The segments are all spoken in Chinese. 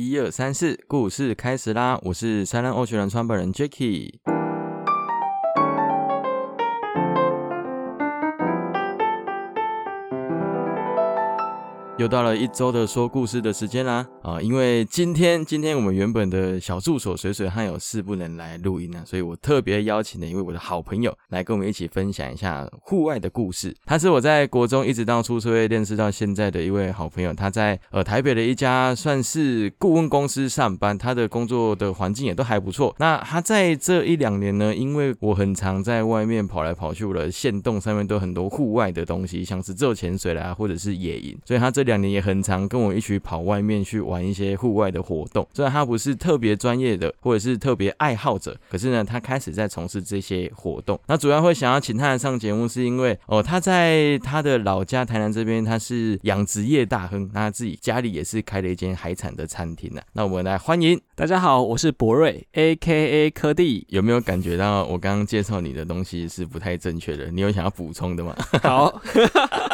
一二三四，故事开始啦！我是三人欧学人创本人 Jacky。到了一周的说故事的时间啦！啊，因为今天今天我们原本的小助手水水还有事不能来录音呢，所以我特别邀请了一位我的好朋友来跟我们一起分享一下户外的故事。他是我在国中一直到出社会认识到现在的一位好朋友，他在呃台北的一家算是顾问公司上班，他的工作的环境也都还不错。那他在这一两年呢，因为我很常在外面跑来跑去，我的线洞上面都很多户外的东西，像是自由潜水啦，或者是野营，所以他这。两年也很常跟我一起跑外面去玩一些户外的活动。虽然他不是特别专业的，或者是特别爱好者，可是呢，他开始在从事这些活动。那主要会想要请他来上节目，是因为哦，他在他的老家台南这边，他是养殖业大亨，那自己家里也是开了一间海产的餐厅呢。那我们来欢迎，大家好，我是博瑞，A K A 科蒂。有没有感觉到我刚刚介绍你的东西是不太正确的？你有想要补充的吗？好，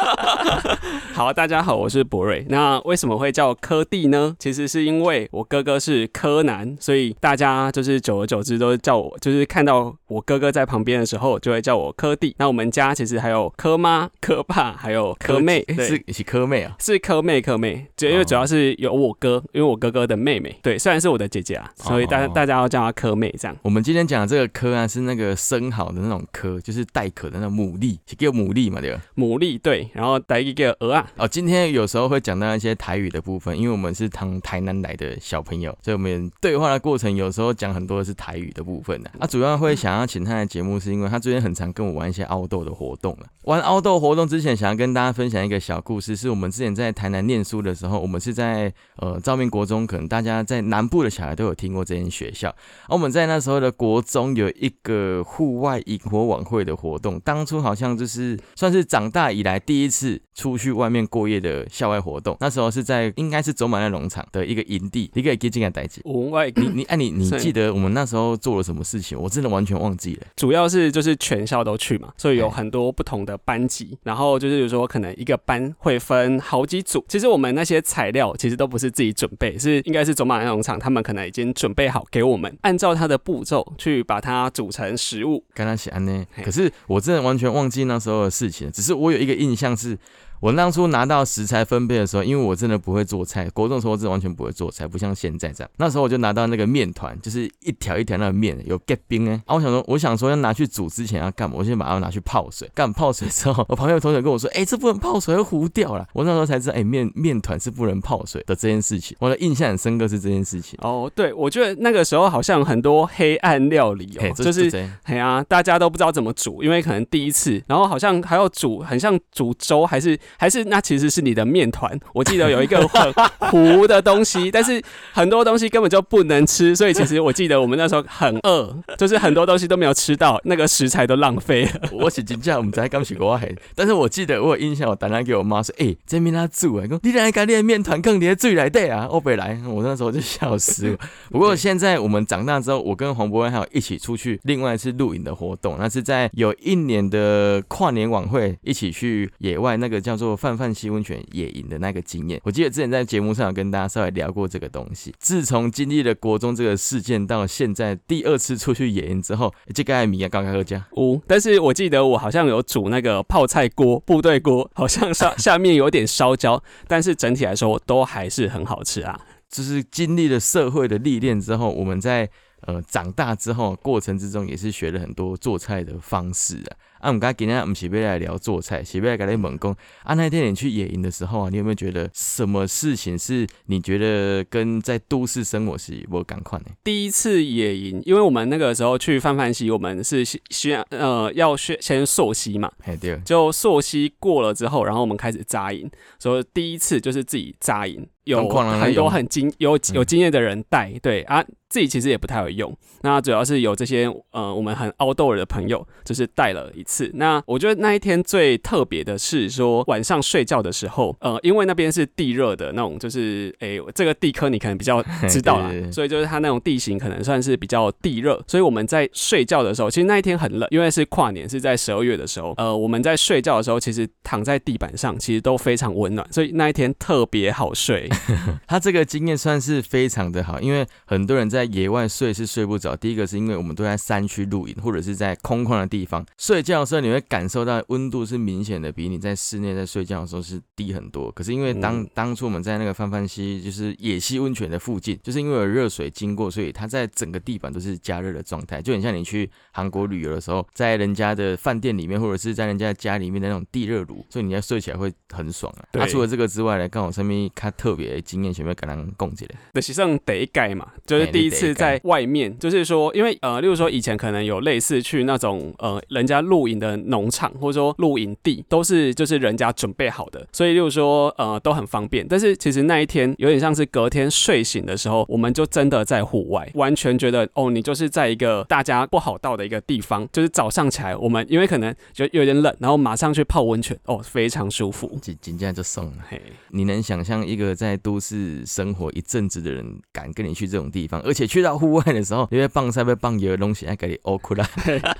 好，大家好，我是。博瑞，那为什么会叫柯蒂呢？其实是因为我哥哥是柯南，所以大家就是久而久之都叫我，就是看到我哥哥在旁边的时候，就会叫我柯蒂。那我们家其实还有柯妈、柯爸，还有柯妹，是是柯妹啊，是柯妹，柯妹。就因为主要是有我哥，因为我哥哥的妹妹，对，虽然是我的姐姐啊，所以大家大家要叫她柯妹这样。我们今天讲的这个柯啊，是那个生蚝的那种柯，就是带壳的那种牡蛎，叫牡蛎嘛，对吧？牡蛎对，然后带一个鹅啊。哦，今天有时候会讲到一些。台语的部分，因为我们是从台南来的小朋友，所以我们对话的过程有时候讲很多的是台语的部分的。啊，主要会想要请他的节目，是因为他最近很常跟我玩一些凹豆的活动了。玩凹豆活动之前，想要跟大家分享一个小故事，是我们之前在台南念书的时候，我们是在呃照明国中，可能大家在南部的小孩都有听过这间学校。而我们在那时候的国中有一个户外萤火晚会的活动，当初好像就是算是长大以来第一次出去外面过夜的校外活动。那时候。是在应该是走马那农场的一个营地，你可以给进来代记。我外你你哎你你记得我们那时候做了什么事情？我真的完全忘记了。主要是就是全校都去嘛，所以有很多不同的班级，然后就是有说可能一个班会分好几组。其实我们那些材料其实都不是自己准备，是应该是走马那农场他们可能已经准备好给我们，按照他的步骤去把它组成食物。跟他写安呢？可是我真的完全忘记那时候的事情，只是我有一个印象是。我当初拿到食材分配的时候，因为我真的不会做菜，国中时候真的完全不会做菜，不像现在这样。那时候我就拿到那个面团，就是一条一条那个面，有 get 冰哎。啊，我想说，我想说要拿去煮之前要干嘛？我先把它拿去泡水。干泡水之后，我旁边的同学跟我说：“哎，这不能泡水，会糊掉了。”我那时候才知道，哎，面面团是不能泡水的这件事情。我的印象很深刻是这件事情。哦，对，我觉得那个时候好像很多黑暗料理哦，就是哎呀，大家都不知道怎么煮，因为可能第一次，然后好像还要煮，很像煮粥，还是还是那其实。是你的面团，我记得有一个很糊的东西，但是很多东西根本就不能吃，所以其实我记得我们那时候很饿，就是很多东西都没有吃到，那个食材都浪费了。我是真正我们在刚学过黑，但是我记得我有印象，我打电话给我妈说：“哎，这面他煮啊，你来干你的面团更你的最来对啊，我不来。”我那时候就笑死了。不过现在我们长大之后，我跟黄博文还有一起出去另外一次露营的活动，那是在有一年的跨年晚会，一起去野外那个叫做泛泛溪温。泉野营的那个经验，我记得之前在节目上有跟大家稍微聊过这个东西。自从经历了国中这个事件，到现在第二次出去野营之后，这个艾米啊刚刚喝家五，但是我记得我好像有煮那个泡菜锅、部队锅，好像上 下面有点烧焦，但是整体来说都还是很好吃啊。就是经历了社会的历练之后，我们在呃长大之后过程之中，也是学了很多做菜的方式啊。啊，我们刚今天我们是要来聊做菜，是要来跟你猛攻。啊，那天你去野营的时候啊，你有没有觉得什么事情是你觉得跟在都市生活是不赶快呢？第一次野营，因为我们那个时候去泛泛溪，我们是需要呃要先先溯溪嘛，对，就溯溪过了之后，然后我们开始扎营。所以第一次就是自己扎营，有很多很经有有经验的人带，对啊，自己其实也不太会用。那主要是有这些呃我们很 outdoor 的朋友，就是带了一次。那我觉得那一天最特别的是说晚上睡觉的时候，呃，因为那边是地热的那种，就是诶，这个地科你可能比较 知道啦，所以就是它那种地形可能算是比较地热，所以我们在睡觉的时候，其实那一天很冷，因为是跨年，是在十二月的时候，呃，我们在睡觉的时候，其实躺在地板上，其实都非常温暖，所以那一天特别好睡。他这个经验算是非常的好，因为很多人在野外睡是睡不着。第一个是因为我们都在山区露营，或者是在空旷的地方睡觉的时候，你会感受到温度是明显的比你在室内在睡觉的时候是低很多。可是因为当当初我们在那个范范溪，就是野溪温泉的附近，就是因为有热水经过，所以它在整个地板都是加热的状态，就很像你去韩国旅游的时候，在人家的饭店里面，或者是在人家家里面的那种地热炉，所以你要睡起来会很爽啊。那除了这个之外呢，刚好身边他特别经验，全部跟人共起来。对，实际上得改嘛，就是第一次在外面，就是说，因为呃，例如说以前可能有类似去那种呃人家露营的农场，或者说露营地，都是就是人家准备好的，所以例如说呃都很方便。但是其实那一天有点像是隔天睡醒的时候，我们就真的在户外，完全觉得哦，你就是在一个大家不好到的一个地方，就是早上起来，我们因为可能就有点冷，然后马上去泡温泉，哦，非常舒服，紧紧接着就送了。嘿，你能想象一个在都市生活一阵子的人敢跟你去这种地方，而且去到户外的时候，因为棒晒被棒油的东西还给你挖出来，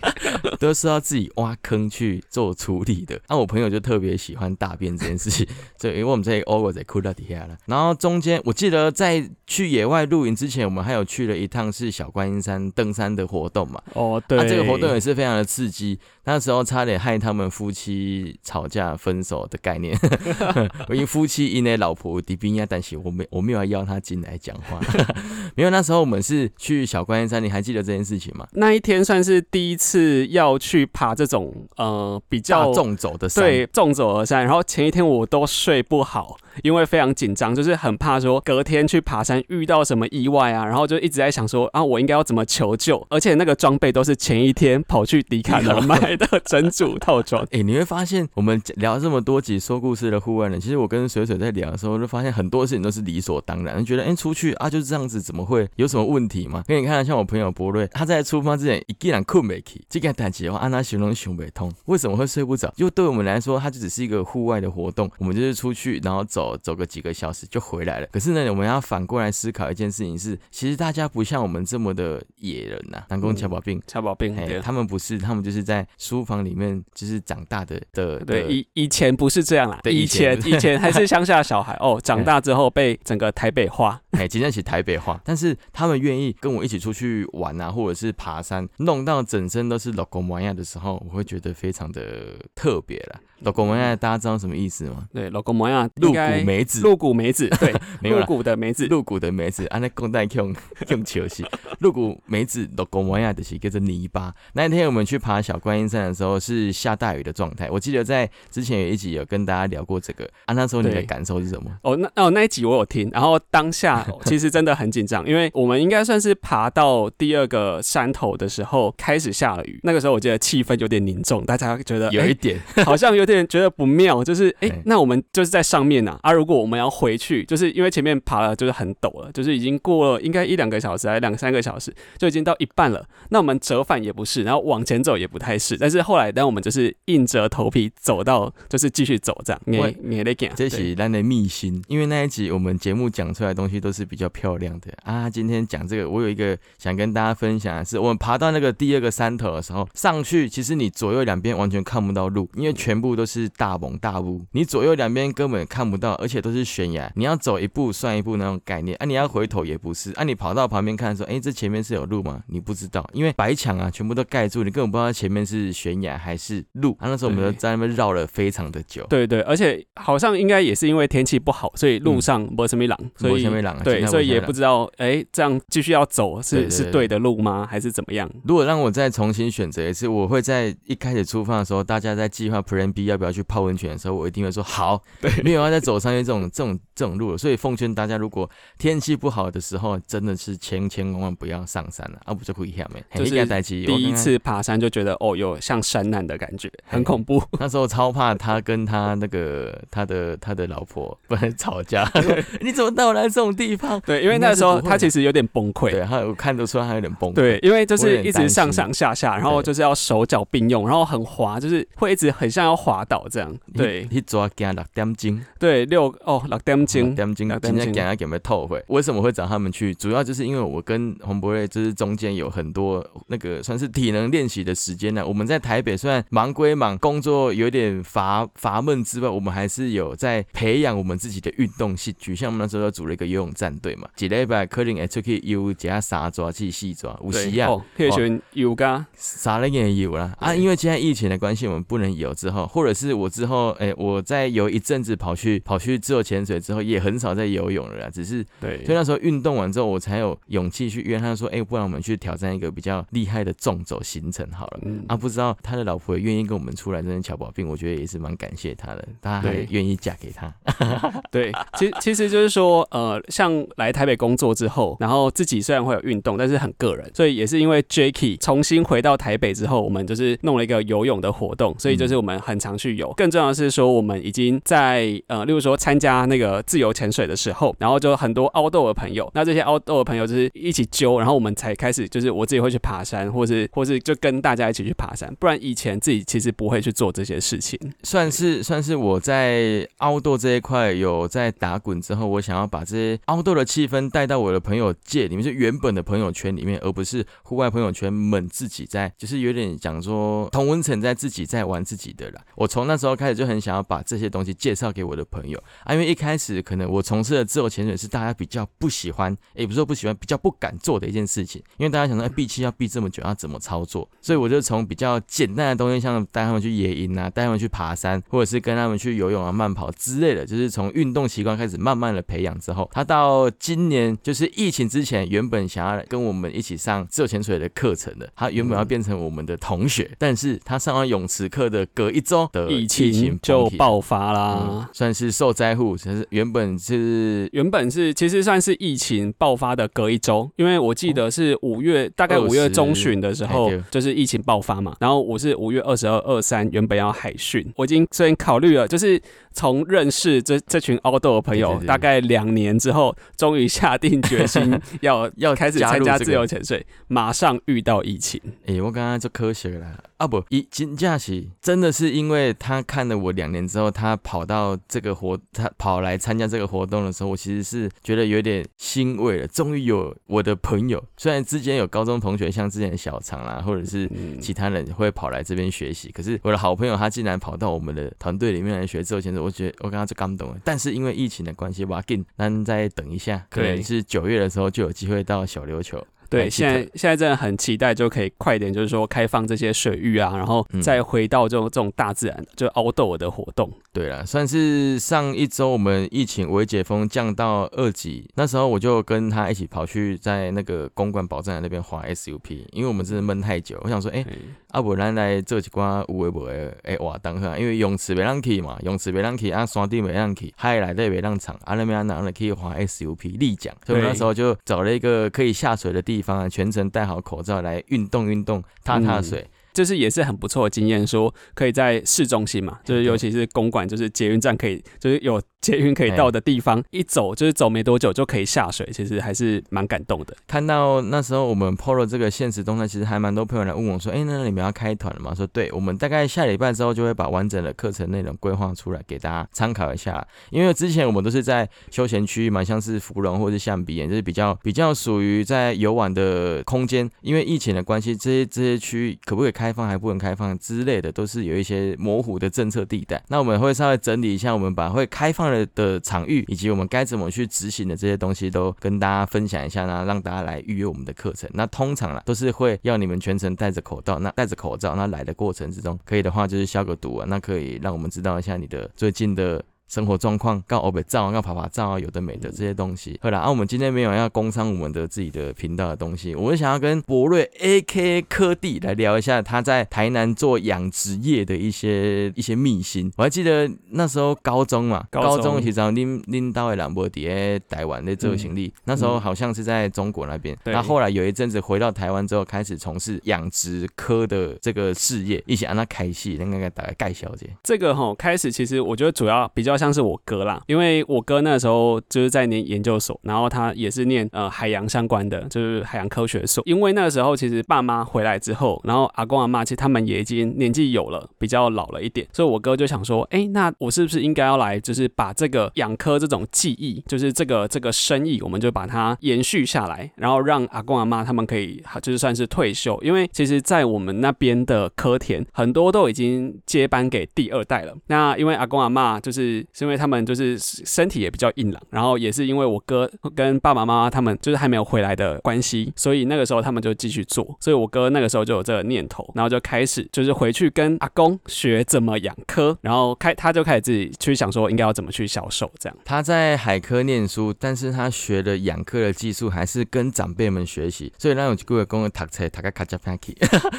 都是要自己挖坑去做处理的。那我朋友就特别喜欢大便这件事情，所以因为我们这里挖过在哭到底下了。然后中间我记得在去野外露营之前，我们还有去了一趟是小观音山登山的活动嘛。哦，对，这个活动也是非常的刺激。那时候差点害他们夫妻吵架分手的概念。因为夫妻因为老婆的兵要担心，我没我没有要邀他进来讲话。没有，那时候我们是去小观音山，你还记得这件事情吗？那一天算是第一次要去爬这种呃比较重走的山，对，重走的山。然后前一天我都睡不好。因为非常紧张，就是很怕说隔天去爬山遇到什么意外啊，然后就一直在想说啊，我应该要怎么求救？而且那个装备都是前一天跑去迪卡侬买的整组套装。哎，你会发现我们聊这么多集说故事的户外人，其实我跟水水在聊的时候，就发现很多事情都是理所当然，觉得哎出去啊就是这样子，怎么会有什么问题嘛？给你看，像我朋友博瑞，他在出发之前一然困没起，这个胆结的话，按他形容胸背痛，为什么会睡不着？就对我们来说，它就只是一个户外的活动，我们就是出去然后走走个几个小。小时就回来了。可是呢，我们要反过来思考一件事情是，其实大家不像我们这么的野人呐。南宫乔宝病，乔宝病，他们不是，他们就是在书房里面就是长大的的。对，以以前不是这样啦，以前以前还是 乡下小孩哦，长大之后被整个台北化，哎，今天起台北化。但是他们愿意跟我一起出去玩啊，或者是爬山，弄到整身都是老公模样的时候，我会觉得非常的特别了。老公模样，大家知道什么意思吗？对，老公模样，露骨梅子，露骨梅子，对，露骨的梅子，露骨的梅子，安那公带用用球戏，露骨梅子，老公模样的是叫做泥巴。那天我们去爬小观音山的时候，是下大雨的状态。我记得在之前有一集有跟大家聊过这个，啊，那时候你的感受是什么？哦，那哦那一集我有听，然后当下 其实真的很紧张，因为我们应该算是爬到第二个山头的时候开始下了雨，那个时候我记得气氛有点凝重，大家觉得有一点好像有。点觉得不妙，就是哎，那我们就是在上面呐啊！如果我们要回去，就是因为前面爬了就是很陡了，就是已经过了应该一两个小时，还两三个小时，就已经到一半了。那我们折返也不是，然后往前走也不太是。但是后来，当我们就是硬着头皮走到，就是继续走这样。你你得讲，这是咱的秘辛，因为那一集我们节目讲出来的东西都是比较漂亮的啊。今天讲这个，我有一个想跟大家分享的是，我们爬到那个第二个山头的时候，上去其实你左右两边完全看不到路，因为全部。都是大蒙大雾，你左右两边根本看不到，而且都是悬崖，你要走一步算一步那种概念啊！你要回头也不是啊！你跑到旁边看说，哎，这前面是有路吗？你不知道，因为白墙啊，全部都盖住，你根本不知道前面是悬崖还是路啊！那时候我们在那边绕了非常的久。对对，而且好像应该也是因为天气不好，所以路上没什么狼，所以对，所以也不知道，哎，这样继续要走是是对的路吗？还是怎么样？如果让我再重新选择一次，我会在一开始出发的时候，大家在计划 Plan B。要不要去泡温泉的时候，我一定会说好，对，没有要再走上去这种这种这种路了。所以奉劝大家，如果天气不好的时候，真的是千千万万不要上山了，啊，不就可以下面。就是第一次爬山就觉得哦，有像山难的感觉，很恐怖。那时候超怕他跟他那个他的他的老婆不能吵架，你怎么带我来这种地方？对，因为那时候他其实有点崩溃，对，他我看得出来他有点崩溃。对，因为就是一直上上下下，然后就是要手脚并用，然后很滑，就是会一直很像要滑。倒这样，对，一抓加六点钟，对，六哦，六点钟，六点钟，今天给他给没透会。为什么会找他们去？主要就是因为我跟洪博瑞就是中间有很多那个算是体能练习的时间呢。我们在台北虽然忙归忙，工作有点乏 乏闷之外，我们还是有在培养我们自己的运动兴趣。像我们那时候组了一个游泳战队嘛，几礼拜可能会出去游加沙抓去细抓，有时啊，可以选游噶，啥人也游啦啊。因为现在疫情的关系，我们不能游。之后，或者是我之后，哎，我在游一阵子，跑去跑去自由潜水之后，也很少在游泳了。只是对，所以那时候运动完之后，我才有勇气去约他说，哎，不然我们去挑战一个比较厉害的纵走行程好了。嗯啊，不知道他的老婆也愿意跟我们出来，真的巧宝病，我觉得也是蛮感谢他的，他还愿意嫁给他。对，其其实就是说，呃，像来台北工作之后，然后自己虽然会有运动，但是很个人，所以也是因为 Jacky 重新回到台北之后，我们就是弄了一个游泳的活动，所以就是我们很常去游。更重要的是说，我们已经在呃，例如说参加那个自由潜水的时候，然后就很多凹豆的朋友，那这些凹豆的朋友就是一起揪，然后我们才开始就是我自己会去爬山，或是或是就跟大家一起去爬山，不然以前自己其实不会去做这些事情。算是算是我在凹豆这一块有在打滚之后，我想要把这些凹豆的气氛带到我的朋友界里面，就原本的朋友圈里面，而不是户外朋友圈们自己在，就是有点讲说同温层在自己在玩自己的啦。我从那时候开始就很想要把这些东西介绍给我的朋友啊，因为一开始可能我从事的自由潜水是大家比较不喜欢，也不是说不喜欢，比较不敢做的一件事情，因为大家想说闭气要闭这么久，要怎么操作？所以我就从比较简单的东西，像带他们去野营啊，带他们去爬山，或者是跟他们去游泳啊、慢跑之类的，就是从运动习惯开始慢慢的培养之后，他到今年就是疫情之前，原本想要跟我们一起上自由潜水的课程的，他原本要变成我们的同学，但是他上完泳池课的隔一周的疫情就爆发啦，算是受灾户。其实原本是原本是其实算是疫情爆发的隔一周，因为我记得是五月大概五月中旬的时候，就是疫情爆发嘛。然后我是五月二十二、二三原本要海训，我已经虽然考虑了，就是从认识这这群凹豆的朋友，大概两年之后，终于下定决心 要要开始参加自由潜水，马上遇到疫情。哎，我刚刚就科学了。啊不，一金假期真的是因为他看了我两年之后，他跑到这个活，他跑来参加这个活动的时候，我其实是觉得有点欣慰了。终于有我的朋友，虽然之前有高中同学，像之前的小常啦，或者是其他人会跑来这边学习，可是我的好朋友他竟然跑到我们的团队里面来学自由潜水，我觉得我刚刚就刚懂了。但是因为疫情的关系，我紧，那再等一下，可能是九月的时候就有机会到小琉球。对，现在现在真的很期待，就可以快点，就是说开放这些水域啊，然后再回到这种这种大自然，就 outdoor 的活动。对了，算是上一周我们疫情微解封降到二级，那时候我就跟他一起跑去在那个公馆宝藏那边滑 SUP，因为我们真的闷太久，我想说，哎，阿伯咱来做几关有诶无诶，哎活动哈，因为泳池没让去嘛，泳池没让去，啊山地没让去，海来的没让场，啊那边哪能可以滑 SUP 立桨，所以我那时候就找了一个可以下水的地方啊，全程戴好口罩来运动运动，踏踏水。就是也是很不错的经验，说可以在市中心嘛，就是尤其是公馆，就是捷运站可以，就是有捷运可以到的地方，一走就是走没多久就可以下水，其实还是蛮感动的。看到那时候我们 PO 了这个现实动态，其实还蛮多朋友来问我说：“哎，那你们要开团了吗？”说：“对，我们大概下礼拜之后就会把完整的课程内容规划出来给大家参考一下。因为之前我们都是在休闲区域嘛，像是芙蓉或者是象鼻岩，就是比较比较属于在游玩的空间。因为疫情的关系，这些这些区域可不可以开？开放还不能开放之类的，都是有一些模糊的政策地带。那我们会稍微整理一下，我们把会开放了的场域，以及我们该怎么去执行的这些东西，都跟大家分享一下呢，让大家来预约我们的课程。那通常啦，都是会要你们全程戴着口罩。那戴着口罩，那来的过程之中，可以的话就是消个毒啊，那可以让我们知道一下你的最近的。生活状况，告欧北照，告爬爬照啊，有的没的这些东西。好了，啊，我们今天没有要工商我们的自己的频道的东西，我们想要跟博瑞 A.K. 科蒂来聊一下他在台南做养殖业的一些一些秘辛。我还记得那时候高中嘛，高中其实拎拎到的兰博迪在台湾的这个行李，那时候好像是在中国那边。那后来有一阵子回到台湾之后，开始从事养殖科的这个事业，一起让他开戏，那个大概盖小姐。这个哈开始其实我觉得主要比较。较像是我哥啦，因为我哥那时候就是在念研究所，然后他也是念呃海洋相关的，就是海洋科学所。因为那个时候其实爸妈回来之后，然后阿公阿妈其实他们也已经年纪有了，比较老了一点，所以我哥就想说，哎，那我是不是应该要来，就是把这个养科这种技艺，就是这个这个生意，我们就把它延续下来，然后让阿公阿妈他们可以就是算是退休，因为其实在我们那边的科田很多都已经接班给第二代了。那因为阿公阿妈就是是因为他们就是身体也比较硬朗，然后也是因为我哥跟爸爸妈妈他们就是还没有回来的关系，所以那个时候他们就继续做。所以我哥那个时候就有这个念头，然后就开始就是回去跟阿公学怎么养科，然后开他就开始自己去想说应该要怎么去销售这样。他在海科念书，但是他学的养科的技术还是跟长辈们学习，所以那种各位公读册读个卡加 packy，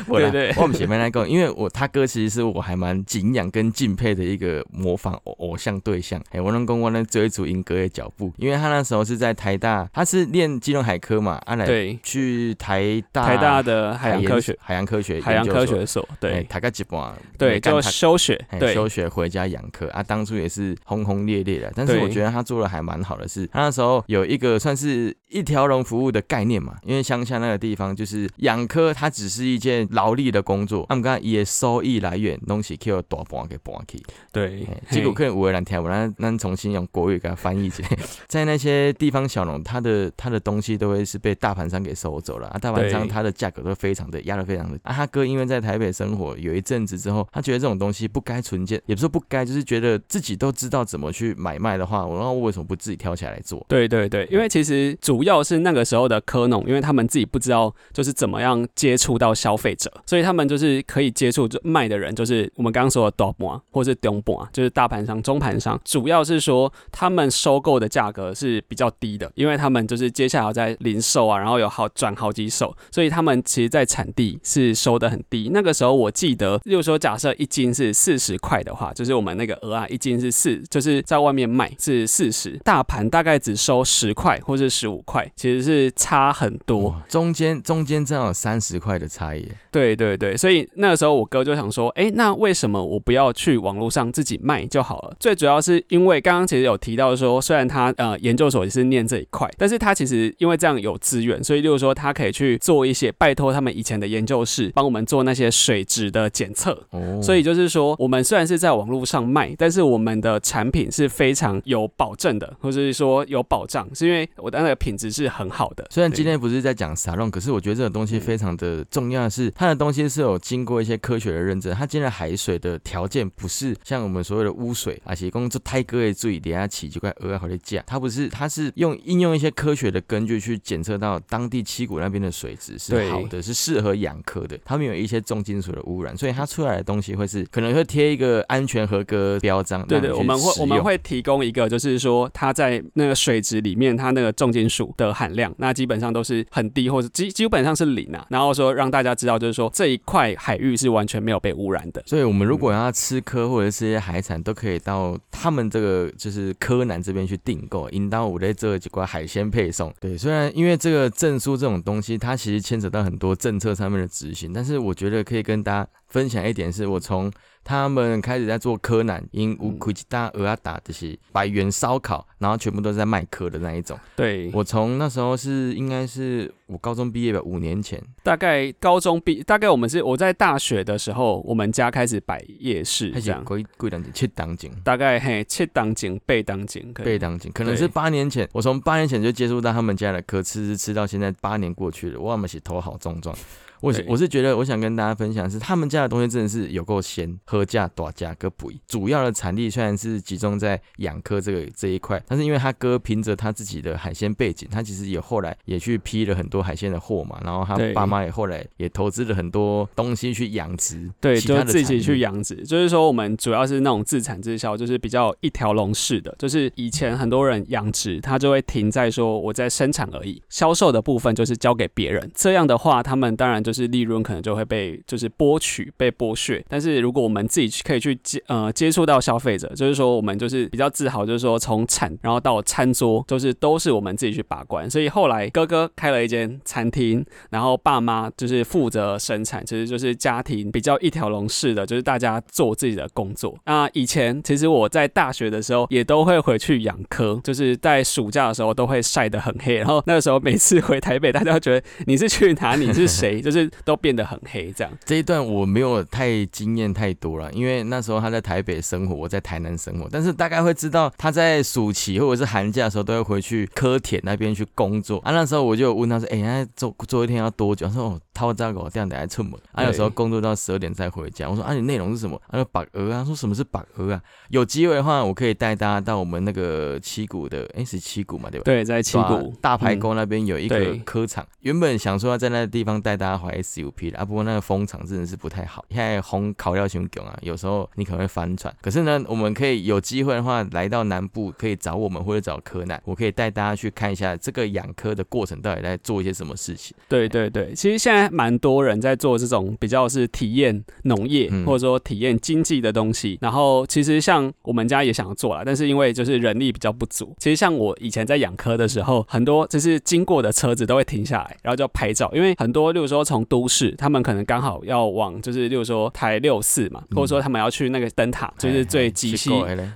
对对，我们前面那个，因为我他哥其实是我还蛮敬仰跟敬佩的一个模仿偶偶像对象，哎，我能跟我能追逐英哥的脚步，因为他那时候是在台大，他是练金融海科嘛，阿来对。去台大台大的海洋科学海洋科学海洋科学所，对，他个几半对，就休学，对，休学回家养科啊，当初也是轰轰烈烈的，但是我觉得他做的还蛮好的，是他那时候有一个算是一条龙服务的概念嘛，因为乡下那个地方就是养科，它只是一件劳力的工作，他们刚也收益来源东西可以大半给搬去，对，结果可能五个人听不，那那重新用国语给他翻译起来，在那些地方小农，他的他的东西都会是被大盘商给收走了。啊，大盘商他的价格都非常的压的非常的啊，他哥因为在台北生活有一阵子之后，他觉得这种东西不该存建，也不是说不该，就是觉得自己都知道怎么去买卖的话，我那我为什么不自己挑起来做？对对对，因为其实主要是那个时候的科农，因为他们自己不知道就是怎么样接触到消费者，所以他们就是可以接触卖的人，就是我们刚刚说的啊，或是中盘啊，就是大盘商、中盘商，主要是说他们收购的价格是比较低的，因为他们就是接下来要在零售啊，然后有好转好几手，所以他们其实在产地是收的很低。那个时候我记得，例如说假设一斤是四十块的话，就是我们那个鹅啊，一斤是四，就是在外面卖是四十，大盘大概只收十块或是十五块，其实是差很多，中间中间正好三十块的差异。对对对，所以那个时候我哥就想说，哎，那为什么我不要去网络上自己卖就好了？最主要是因为刚刚其实有提到说，虽然他呃研究所也是念这一块，但是他其实因为这样有资源，所以例如说他可以去做一些拜托他们以前的研究室帮我们做那些水质的检测。哦，所以就是说我们虽然是在网络上卖，但是我们的产品是非常有保证的，或者是说有保障，是因为我的那个品质是很好的。虽然今天不是在讲沙龙，可是我觉得这个东西非常的重要的是它。的东西是有经过一些科学的认证，它今天的海水的条件不是像我们所谓的污水啊，其公这太哥也注意底下起就快额外好的价，它不是，它是用应用一些科学的根据去检测到当地七股那边的水质是好的，是适合养科的，它们有一些重金属的污染，所以它出来的东西会是可能会贴一个安全合格标章。对对，我们会我们会提供一个，就是说它在那个水质里面，它那个重金属的含量，那基本上都是很低，或者基基本上是零啊，然后说让大家知道，就是说这一块海域是完全没有被污染的，所以我们如果要吃科或者是一些海产，都可以到他们这个就是柯南这边去订购，应当我在这几块海鲜配送。对，虽然因为这个证书这种东西，它其实牵扯到很多政策上面的执行，但是我觉得可以跟大家分享一点，是我从。他们开始在做柯南，因乌奎吉大鹅啊打这些百元烧烤，然后全部都是在卖柯的那一种。对，我从那时候是应该是我高中毕业吧，五年前。大概高中毕，大概我们是我在大学的时候，我们家开始摆夜市这样。贵贵档景，七档景。大概嘿，七档景，背档景，背档景，可能是八年前，我从八年前就接触到他们家的柯，吃吃吃到现在八年过去了，我们是头好壮壮。我我是觉得，我想跟大家分享是，他们家的东西真的是有够鲜，喝价多价个不一。主要的产地虽然是集中在养科这个这一块，但是因为他哥凭着他自己的海鲜背景，他其实也后来也去批了很多海鲜的货嘛。然后他爸妈也后来也投资了很多东西去养殖，对，就自己去养殖。就是说，我们主要是那种自产自销，就是比较一条龙式的。就是以前很多人养殖，他就会停在说我在生产而已，销售的部分就是交给别人。这样的话，他们当然。就是利润可能就会被就是剥取、被剥削。但是如果我们自己去可以去接呃接触到消费者，就是说我们就是比较自豪，就是说从产然后到餐桌，就是都是我们自己去把关。所以后来哥哥开了一间餐厅，然后爸妈就是负责生产，其实就是家庭比较一条龙式的，就是大家做自己的工作。那以前其实我在大学的时候也都会回去养科，就是在暑假的时候都会晒得很黑，然后那个时候每次回台北，大家觉得你是去哪里是谁，就是都变得很黑这样。这一段我没有太经验太多了，因为那时候他在台北生活，我在台南生活，但是大概会知道他在暑期或者是寒假的时候都会回去科铁那边去工作啊。那时候我就问他说：“哎，那做做一天要多久？”他说：“哦，他这样给我这样等下出门啊，有时候工作到十二点才回家。”我说：“啊，你内容是什么？”他说：“把鹅啊。”说什么是把鹅啊？有机会的话，我可以带大家到我们那个七股的，哎，是七股嘛，对吧？对，在七股大排沟那边有一个科场，原本想说要在那个地方带大家滑 SUP 的啊，不过那个风场真的是不太好，现在红烤料熊囧啊，有时候你可能会翻船。可是呢，我们可以有机会的话，来到南部可以找我们或者找柯南，我可以带大家去看一下这个养科的过程到底在做一些什么事情。对对对，其实现在蛮多人在做这种比较是体验农业或者说体验经济的东西，然后其实像我们家也想要做了，但是因为就是人力比较不足。其实像我以前在养科的时候，很多就是经过的车子都会停下来，然后就拍照，因为很多，例如说从都市，他们可能刚好要往就是例如说台六四嘛，或者说他们要去那个灯塔，就是最极西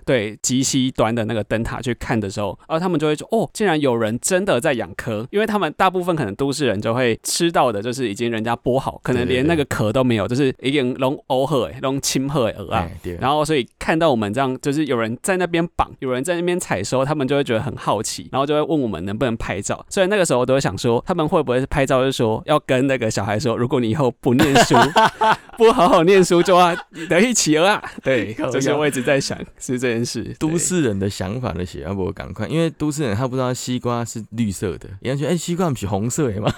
对极西端的那个灯塔去看的时候，然后他们就会说哦，竟然有人真的在养科，因为他们大部分可能都市人就会吃到的就是已经人家剥好，可能连那个壳都没有，就是已经弄欧褐弄青褐鹅啊，然后所以看到我们这样，就是有人在那边绑，有人在那边采收，他们就会觉得很好奇，然后就会问我们能不能拍照。所以那个时候我都会想说，他们会不会拍照，就是说要跟那个小孩说，如果你以后不念书，不好好念书，就要得一起啊。对，这些我一直在想是这件事。都市人的想法那些，要不我赶快，因为都市人他不知道西瓜是绿色的，人家觉得哎，西瓜不是红色的吗？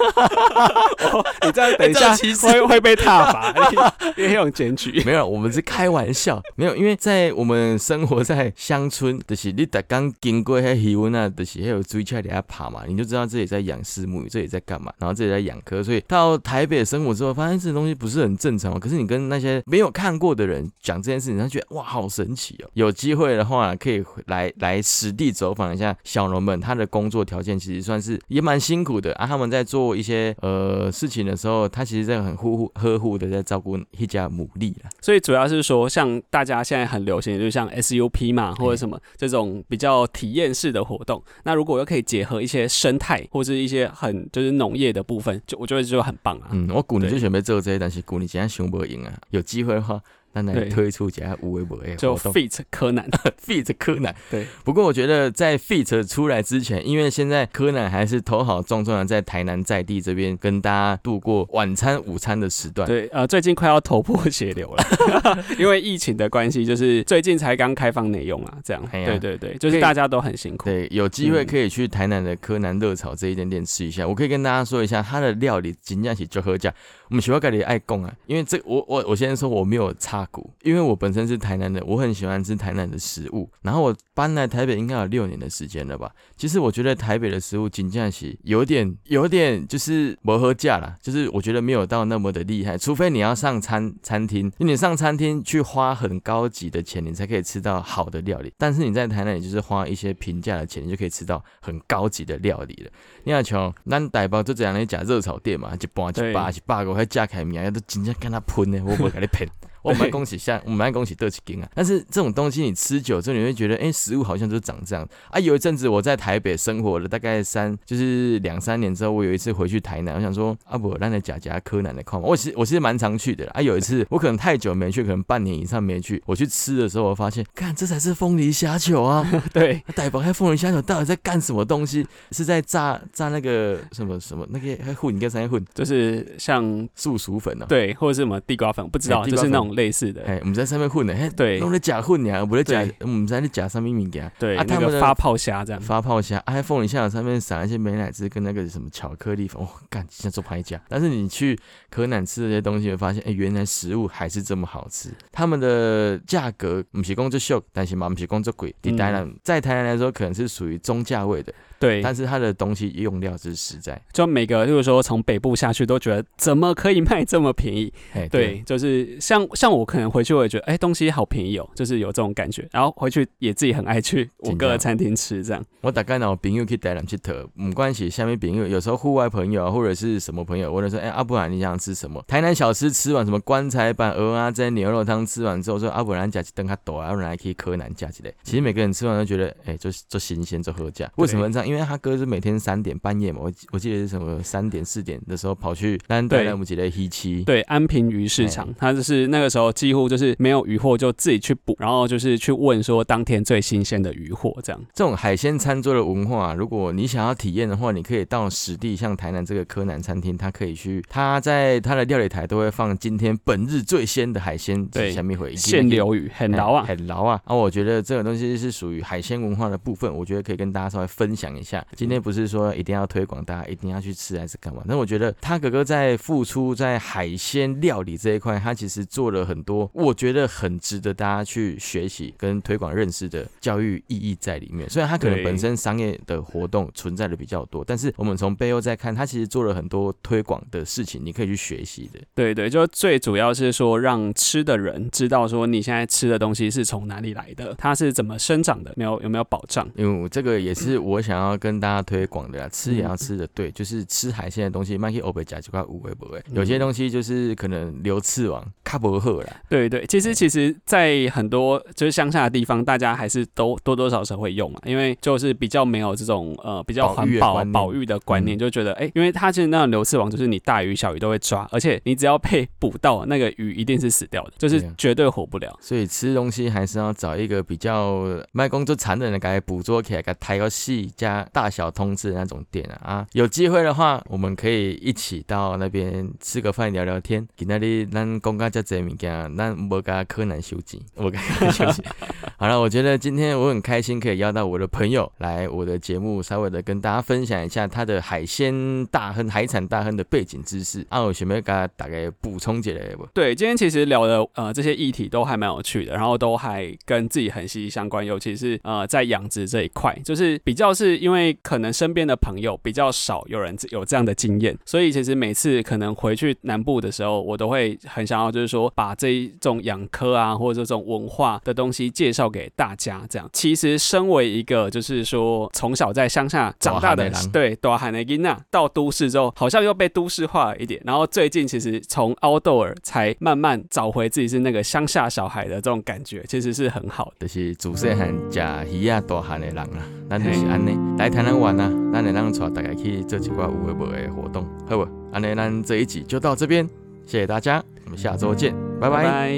你 这样等一下会会被踏伐，因为用检举。没有，我们是开玩笑，没有，因为在我们生活在乡村，就是你打刚经过那气温啊，就是还有追起来底下爬嘛，你就知道这里在养丝木鱼，这里在干嘛，然后这里在养科，所以到台北生活之后，发现这东西不是很正常。可是你跟那些没有看过的人讲这件事情，他觉得哇，好神奇哦！有机会的话，可以来来实地走访一下小农们，他的工作条件其实算是也蛮辛苦的啊。他们在做一些呃事情的时候，他其实在很呵护呵护的在照顾一家牡蛎了。所以主要是说，像大家现在很流行，就像 SUP 嘛，或者什么这种比较体验式的活动。那如果又可以结合一些生态或者一些很就是农业的部分，就我觉得就很棒啊。嗯，我古年就准备做这些，但是古年今天想不赢啊。有机会的话。那来推出一下无微博诶就 Fit 柯南，Fit 柯南。对，不过我觉得在 Fit 出来之前，因为现在柯南还是头好重重的在台南在地这边跟大家度过晚餐、午餐的时段。对，呃，最近快要头破血流了，因为疫情的关系，就是最近才刚开放内用啊，这样。对对对，就是大家都很辛苦。对，有机会可以去台南的柯南热炒这一间店吃一下。我可以跟大家说一下，它的料理尽量起就喝价。我们喜欢咖喱爱供啊，因为这我我我先说我没有差股，因为我本身是台南的，我很喜欢吃台南的食物。然后我搬来台北应该有六年的时间了吧。其实我觉得台北的食物仅价起有点有点就是磨合价啦，就是我觉得没有到那么的厉害。除非你要上餐餐厅，你上餐厅去花很高级的钱，你才可以吃到好的料理。但是你在台南，你就是花一些平价的钱，你就可以吃到很高级的料理了。你要瞧，咱台北就这样来讲热炒店嘛，一半一百一百个。架开名，都真正跟他喷呢，我不会跟你喷。我蛮恭喜下，我蛮恭喜得起金啊！但是这种东西你吃久之后，你会觉得，哎，食物好像都长这样啊。有一阵子我在台北生活了大概三，就是两三年之后，我有一次回去台南，我想说，啊不，让那假假柯南的看嘛。我其实我其实蛮常去的啦啊。有一次 我可能太久没去，可能半年以上没去，我去吃的时候，我发现，看这才是凤梨虾球啊！对，大宝还凤梨虾球到底在干什么东西？是在炸炸那个什么什么那个还混应该三混，就是像素薯粉呢？对，或者是什么地瓜粉，不知道，就是那种。种类似的。哎，我们在上面混的，哎，对，弄的假混呀，不是假，我们在那假上面物件。对，啊，他们发泡虾这样，发泡虾，iPhone 一下上面撒一些美乃滋跟那个什么巧克力粉，哦，干，像做拍假。但是你去柯南吃这些东西，会发现，哎，原来食物还是这么好吃。他们的价格不是工作秀，但是嘛不是工作贵。在台南，在台南来说，可能是属于中价位的。对，但是它的东西用料是实在，就每个就是说从北部下去都觉得怎么可以卖这么便宜？对，就是像像我可能回去我也觉得哎东西好便宜哦，就是有这种感觉，然后回去也自己很爱去五个餐厅吃这样。我大概呢朋友去台南去特，没关系，下面朋友有时候户外朋友啊或者是什么朋友，或者说哎阿布兰你想吃什么？台南小吃吃完什么棺材板鹅啊这些牛肉汤吃完之后说阿布兰加起等他抖啊，不然还可以柯南加起来。其实每个人吃完都觉得哎就就新鲜就喝价，为什么这样？因为他哥是每天三点半夜嘛，我我记得是什么三点四点的时候跑去南台南木吉的黑七，对安平鱼市场，他就是那个时候几乎就是没有鱼货就自己去捕，然后就是去问说当天最新鲜的鱼货这样。这种海鲜餐桌的文化，如果你想要体验的话，你可以到实地，像台南这个柯南餐厅，他可以去，他在他的料理台都会放今天本日最鲜的海鲜，对，下面会现流鱼很牢啊，很牢啊。啊，我觉得这个东西是属于海鲜文化的部分，我觉得可以跟大家稍微分享一下。今天不是。是说一定要推广，大家一定要去吃还是干嘛？那我觉得他哥哥在付出在海鲜料理这一块，他其实做了很多，我觉得很值得大家去学习跟推广认识的教育意义在里面。虽然他可能本身商业的活动存在的比较多，但是我们从背后再看，他其实做了很多推广的事情，你可以去学习的。对对，就最主要是说让吃的人知道说你现在吃的东西是从哪里来的，它是怎么生长的，没有有没有保障？因为这个也是我想要跟大家推。广的啊，吃也要吃的对，就是吃海鲜的东西，卖去欧北加几块五位不会，有些东西就是可能留刺王卡伯对对，其实其实，在很多就是乡下的地方，大家还是都多多少少会用啊，因为就是比较没有这种呃比较环保保育的观念，就觉得哎，因为它其实那种流刺王就是你大鱼小鱼都会抓，而且你只要被捕到那个鱼一定是死掉的，就是绝对活不了。所以吃东西还是要找一个比较卖工作残忍的，给捕捉起来，给它抬个细加大小通。是那种店啊啊，有机会的话，我们可以一起到那边吃个饭聊聊天。给那里咱公家这物件，咱无甲柯南修集，我跟他休息。好了，我觉得今天我很开心，可以邀到我的朋友来我的节目，稍微的跟大家分享一下他的海鲜大亨、海产大亨的背景知识。啊，我准备给他大概补充起来不？对，今天其实聊的呃这些议题都还蛮有趣的，然后都还跟自己很息息相关，尤其是呃在养殖这一块，就是比较是因为可能身边的朋友比较少有人有这样的经验，所以其实每次可能回去南部的时候，我都会很想要就是说把这一种养科啊或者这种文化的东西介绍。给大家这样，其实身为一个就是说从小在乡下长大的，对，多海内金娜到都市之后，好像又被都市化了一点。然后最近其实从 outdoor 才慢慢找回自己是那个乡下小孩的这种感觉，其实是很好的。就是祖先很假鱼啊，大汉的人啊，咱就是安尼来台南玩啊，咱来让带大家去做几挂有诶无诶活动，好不？安尼咱这一集就到这边，谢谢大家，我们下周见，拜拜。